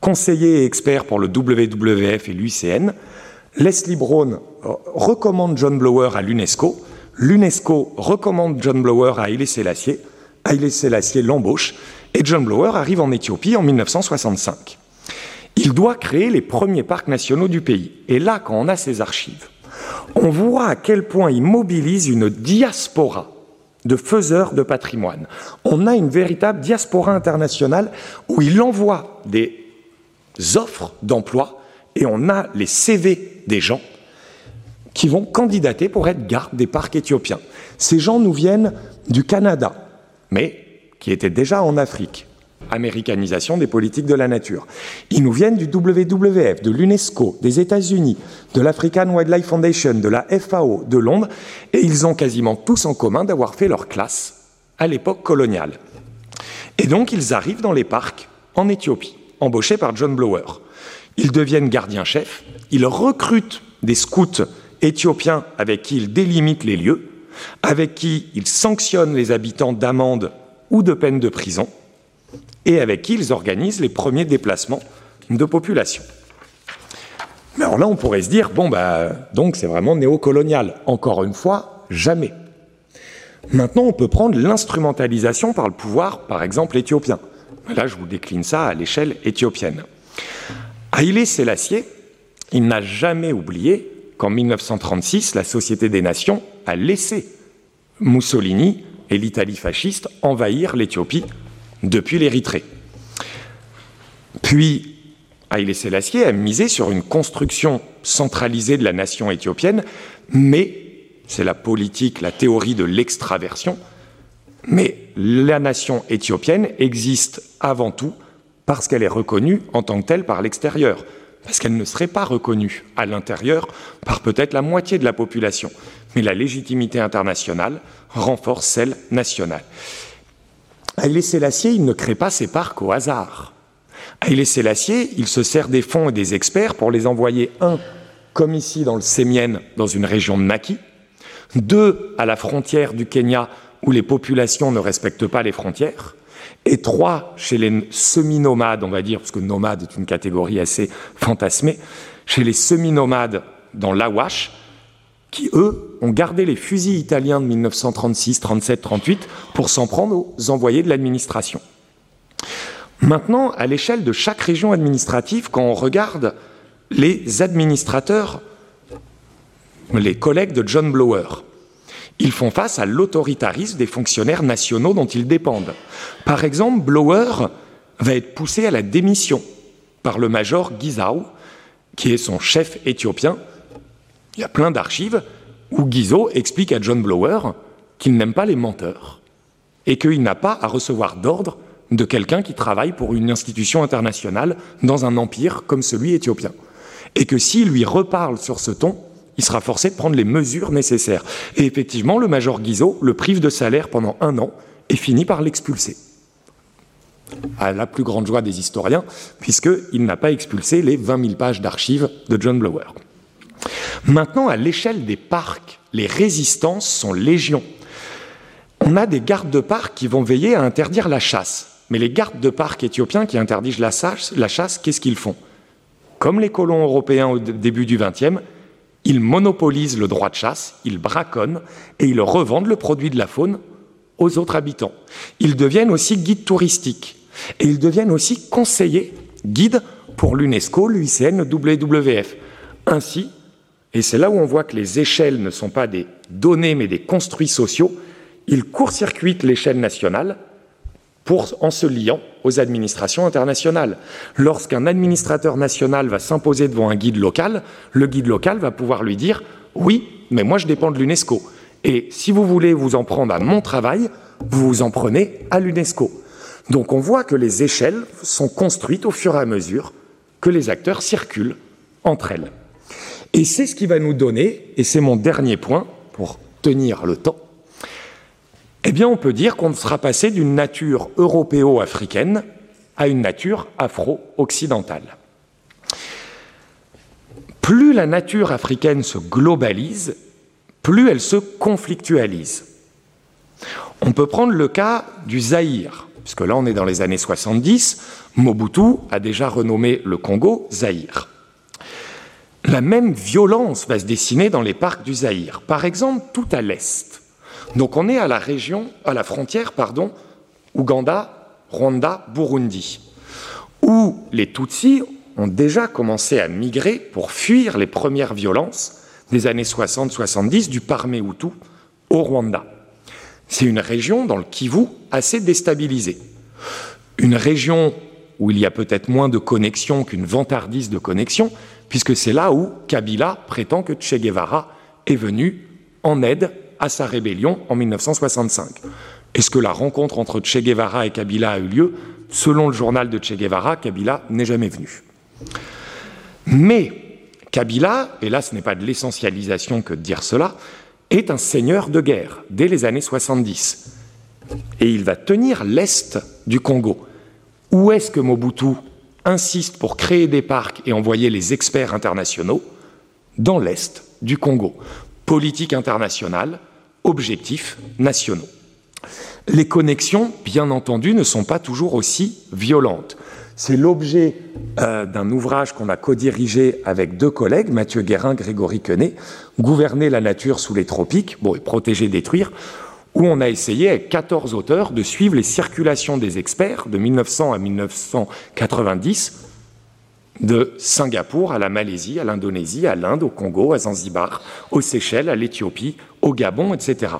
conseiller et expert pour le WWF et l'UICN. Leslie Brown euh, recommande John Blower à l'UNESCO. L'UNESCO recommande John Blower à Haïlé Sélassié. Haïlé Sélassié l'embauche. Et John Blower arrive en Éthiopie en 1965. Il doit créer les premiers parcs nationaux du pays. Et là, quand on a ces archives, on voit à quel point il mobilise une diaspora de faiseurs de patrimoine. On a une véritable diaspora internationale où il envoie des offres d'emploi et on a les CV des gens qui vont candidater pour être garde des parcs éthiopiens. Ces gens nous viennent du Canada, mais qui étaient déjà en Afrique, américanisation des politiques de la nature. Ils nous viennent du WWF, de l'UNESCO, des États-Unis, de l'African Wildlife Foundation, de la FAO, de Londres, et ils ont quasiment tous en commun d'avoir fait leur classe à l'époque coloniale. Et donc ils arrivent dans les parcs en Éthiopie, embauchés par John Blower. Ils deviennent gardiens-chefs, ils recrutent des scouts éthiopiens avec qui ils délimitent les lieux, avec qui ils sanctionnent les habitants d'amendes ou de peines de prison, et avec qui ils organisent les premiers déplacements de population. Mais alors là, on pourrait se dire, bon, bah, donc c'est vraiment néocolonial. Encore une fois, jamais. Maintenant, on peut prendre l'instrumentalisation par le pouvoir, par exemple, éthiopien. Là, je vous décline ça à l'échelle éthiopienne. Haïlé Sélassié, il n'a jamais oublié qu'en 1936, la Société des Nations a laissé Mussolini et l'Italie fasciste envahir l'Éthiopie depuis l'Érythrée. Puis, Haïlé Sélassié a misé sur une construction centralisée de la nation éthiopienne, mais c'est la politique, la théorie de l'extraversion, mais la nation éthiopienne existe avant tout parce qu'elle est reconnue en tant que telle par l'extérieur, parce qu'elle ne serait pas reconnue à l'intérieur par peut-être la moitié de la population. Mais la légitimité internationale renforce celle nationale. Haïlé Sélassié, il ne crée pas ses parcs au hasard. Haïlé Sélassié, il se sert des fonds et des experts pour les envoyer, un, comme ici dans le Sémienne, dans une région de Naki, deux, à la frontière du Kenya, où les populations ne respectent pas les frontières, et trois, chez les semi-nomades, on va dire, parce que nomade est une catégorie assez fantasmée, chez les semi-nomades dans l'Awash, qui, eux, ont gardé les fusils italiens de 1936, 37, 38 pour s'en prendre aux envoyés de l'administration. Maintenant, à l'échelle de chaque région administrative, quand on regarde les administrateurs, les collègues de John Blower, ils font face à l'autoritarisme des fonctionnaires nationaux dont ils dépendent. Par exemple, Blower va être poussé à la démission par le major Gizao, qui est son chef éthiopien, Il y a plein d'archives où Guizot explique à John Blower qu'il n'aime pas les menteurs et qu'il n'a pas à recevoir d'ordre de quelqu'un qui travaille pour une institution internationale dans un empire comme celui éthiopien. Et que s'il lui reparle sur ce ton, il sera forcé de prendre les mesures nécessaires. Et effectivement, le major Guizot le prive de salaire pendant un an et finit par l'expulser. À la plus grande joie des historiens, puisqu'il n'a pas expulsé les 20 000 pages d'archives de John Blower. Maintenant, à l'échelle des parcs, les résistances sont légion. On a des gardes de parc qui vont veiller à interdire la chasse. Mais les gardes de parc éthiopiens qui interdisent la chasse, la chasse qu'est-ce qu'ils font? Comme les colons européens au début du XXe, ils monopolisent le droit de chasse, ils braconnent et ils revendent le produit de la faune aux autres habitants. Ils deviennent aussi guides touristiques et ils deviennent aussi conseillers, guides pour l'UNESCO, l'UICN, le WWF. Ainsi, et c'est là où on voit que les échelles ne sont pas des données mais des construits sociaux, ils court-circuitent l'échelle nationale pour, en se liant aux administrations internationales. Lorsqu'un administrateur national va s'imposer devant un guide local, le guide local va pouvoir lui dire Oui, mais moi je dépends de l'UNESCO. Et si vous voulez vous en prendre à mon travail, vous vous en prenez à l'UNESCO. Donc on voit que les échelles sont construites au fur et à mesure que les acteurs circulent entre elles. Et c'est ce qui va nous donner, et c'est mon dernier point pour tenir le temps, eh bien on peut dire qu'on sera passé d'une nature européo-africaine à une nature afro-occidentale. Plus la nature africaine se globalise, plus elle se conflictualise. On peut prendre le cas du Zaïre, puisque là on est dans les années 70, Mobutu a déjà renommé le Congo Zaïre. La même violence va se dessiner dans les parcs du Zaïre, par exemple tout à l'est. Donc on est à la région, à la frontière, pardon, Ouganda, Rwanda, Burundi, où les Tutsis ont déjà commencé à migrer pour fuir les premières violences des années 60-70 du Parmehutu au Rwanda. C'est une région dans le Kivu assez déstabilisée. Une région où il y a peut-être moins de connexions qu'une vantardise de connexions, puisque c'est là où Kabila prétend que Che Guevara est venu en aide à sa rébellion en 1965. Est-ce que la rencontre entre Che Guevara et Kabila a eu lieu Selon le journal de Che Guevara, Kabila n'est jamais venu. Mais Kabila, et là ce n'est pas de l'essentialisation que de dire cela, est un seigneur de guerre dès les années 70. Et il va tenir l'Est du Congo. Où est-ce que Mobutu insiste pour créer des parcs et envoyer les experts internationaux Dans l'Est du Congo. Politique internationale, objectifs nationaux. Les connexions, bien entendu, ne sont pas toujours aussi violentes. C'est l'objet euh, d'un ouvrage qu'on a co-dirigé avec deux collègues, Mathieu Guérin, Grégory Quenet, Gouverner la nature sous les tropiques, bon, protéger, détruire, où on a essayé avec 14 auteurs de suivre les circulations des experts de 1900 à 1990 de Singapour à la Malaisie, à l'Indonésie, à l'Inde, au Congo, à Zanzibar, aux Seychelles, à l'Éthiopie, au Gabon, etc.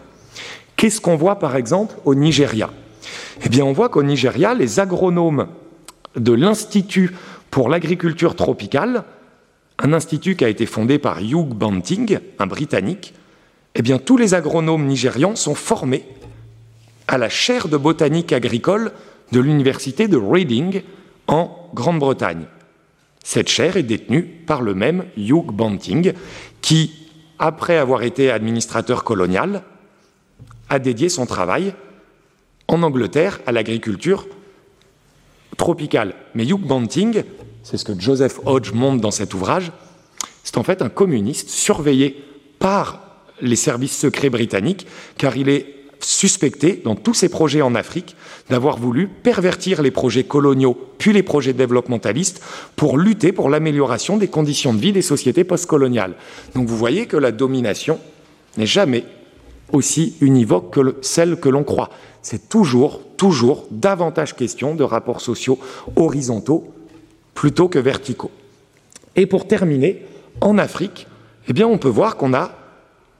Qu'est-ce qu'on voit par exemple au Nigeria? Eh bien, on voit qu'au Nigeria, les agronomes de l'Institut pour l'agriculture tropicale, un institut qui a été fondé par Hugh Banting, un Britannique, eh bien, tous les agronomes nigérians sont formés à la chaire de botanique agricole de l'université de Reading en Grande-Bretagne. Cette chaire est détenue par le même Hugh Banting, qui, après avoir été administrateur colonial, a dédié son travail en Angleterre à l'agriculture tropicale. Mais Hugh Banting, c'est ce que Joseph Hodge montre dans cet ouvrage, c'est en fait un communiste surveillé par les services secrets britanniques, car il est suspecté, dans tous ses projets en Afrique, d'avoir voulu pervertir les projets coloniaux, puis les projets développementalistes, pour lutter pour l'amélioration des conditions de vie des sociétés postcoloniales. Donc vous voyez que la domination n'est jamais aussi univoque que celle que l'on croit. C'est toujours, toujours davantage question de rapports sociaux horizontaux plutôt que verticaux. Et pour terminer, en Afrique, eh on peut voir qu'on a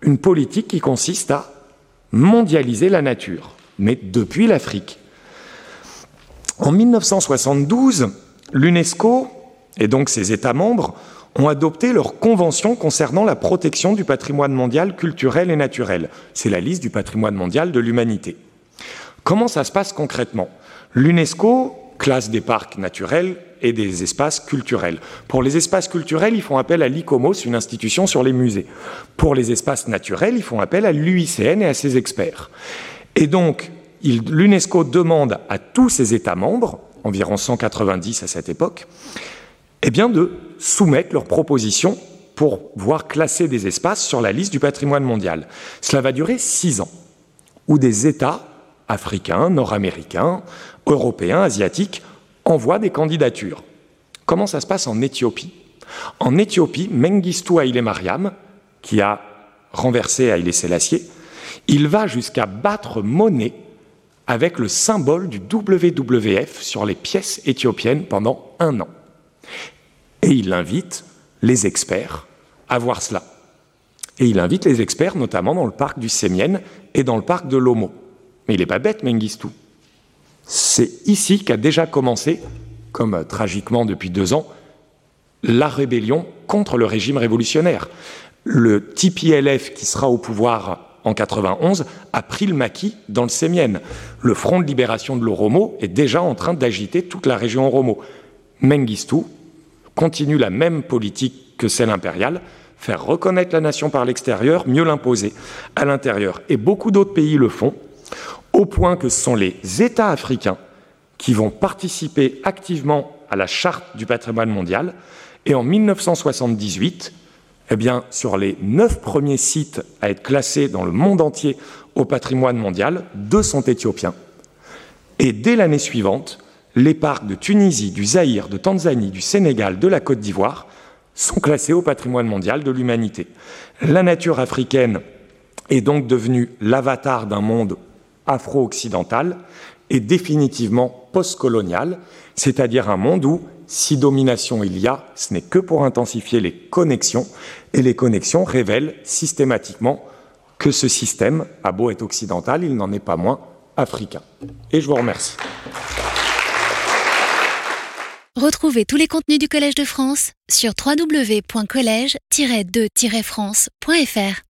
une politique qui consiste à mondialiser la nature, mais depuis l'Afrique. En 1972, l'UNESCO et donc ses États membres ont adopté leur convention concernant la protection du patrimoine mondial culturel et naturel. C'est la liste du patrimoine mondial de l'humanité. Comment ça se passe concrètement? L'UNESCO classe des parcs naturels et des espaces culturels. Pour les espaces culturels, ils font appel à l'ICOMOS, une institution sur les musées. Pour les espaces naturels, ils font appel à l'UICN et à ses experts. Et donc, l'UNESCO demande à tous ses États membres, environ 190 à cette époque, eh de soumettre leurs propositions pour voir classer des espaces sur la liste du patrimoine mondial. Cela va durer six ans, où des États africains, nord-américains, européens, asiatiques envoient des candidatures. Comment ça se passe en Éthiopie? En Éthiopie, Mengistu Haile Mariam, qui a renversé Haile Selassie, il va jusqu'à battre monnaie avec le symbole du WWF sur les pièces éthiopiennes pendant un an. Et il invite les experts à voir cela. Et il invite les experts notamment dans le parc du Sémienne et dans le parc de Lomo. Mais il n'est pas bête, Mengistu. C'est ici qu'a déjà commencé, comme tragiquement depuis deux ans, la rébellion contre le régime révolutionnaire. Le TPLF qui sera au pouvoir en 91 a pris le maquis dans le Sémienne. Le Front de libération de l'Oromo est déjà en train d'agiter toute la région Oromo. Mengistu continue la même politique que celle impériale, faire reconnaître la nation par l'extérieur, mieux l'imposer à l'intérieur. Et beaucoup d'autres pays le font, au point que ce sont les États africains qui vont participer activement à la charte du patrimoine mondial. Et en 1978, eh bien, sur les neuf premiers sites à être classés dans le monde entier au patrimoine mondial, deux sont éthiopiens. Et dès l'année suivante, les parcs de Tunisie, du Zaïre, de Tanzanie, du Sénégal, de la Côte d'Ivoire sont classés au patrimoine mondial de l'humanité. La nature africaine est donc devenue l'avatar d'un monde afro-occidental et définitivement postcolonial, c'est-à-dire un monde où, si domination il y a, ce n'est que pour intensifier les connexions, et les connexions révèlent systématiquement que ce système a beau être occidental, il n'en est pas moins africain. Et je vous remercie. Retrouvez tous les contenus du Collège de France sur www.colège-2-france.fr.